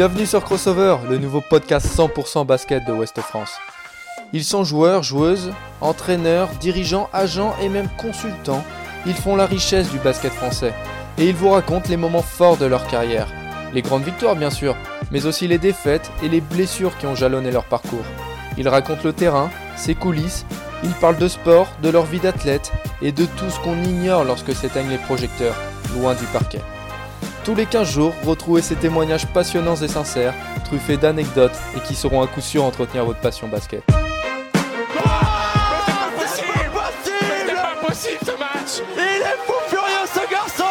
Bienvenue sur Crossover, le nouveau podcast 100% basket de Ouest France. Ils sont joueurs, joueuses, entraîneurs, dirigeants, agents et même consultants. Ils font la richesse du basket français. Et ils vous racontent les moments forts de leur carrière. Les grandes victoires bien sûr, mais aussi les défaites et les blessures qui ont jalonné leur parcours. Ils racontent le terrain, ses coulisses, ils parlent de sport, de leur vie d'athlète et de tout ce qu'on ignore lorsque s'éteignent les projecteurs, loin du parquet. Tous les 15 jours, retrouvez ces témoignages passionnants et sincères, truffés d'anecdotes et qui seront à coup sûr entretenir votre passion basket. possible ce match. Il est fou furieux ce garçon.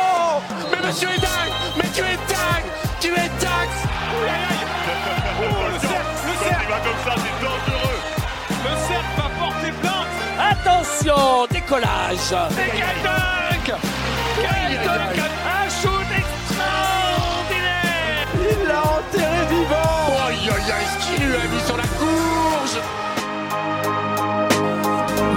Mais monsieur est dingue. Mais tu es dingue. Tu es dingue. Aïe aïe aïe Oh, le cercle, le cercle il va comme ça, c'est dangereux. Le cercle va porter plainte. Attention, décollage. Mais quel dunk Quel dunk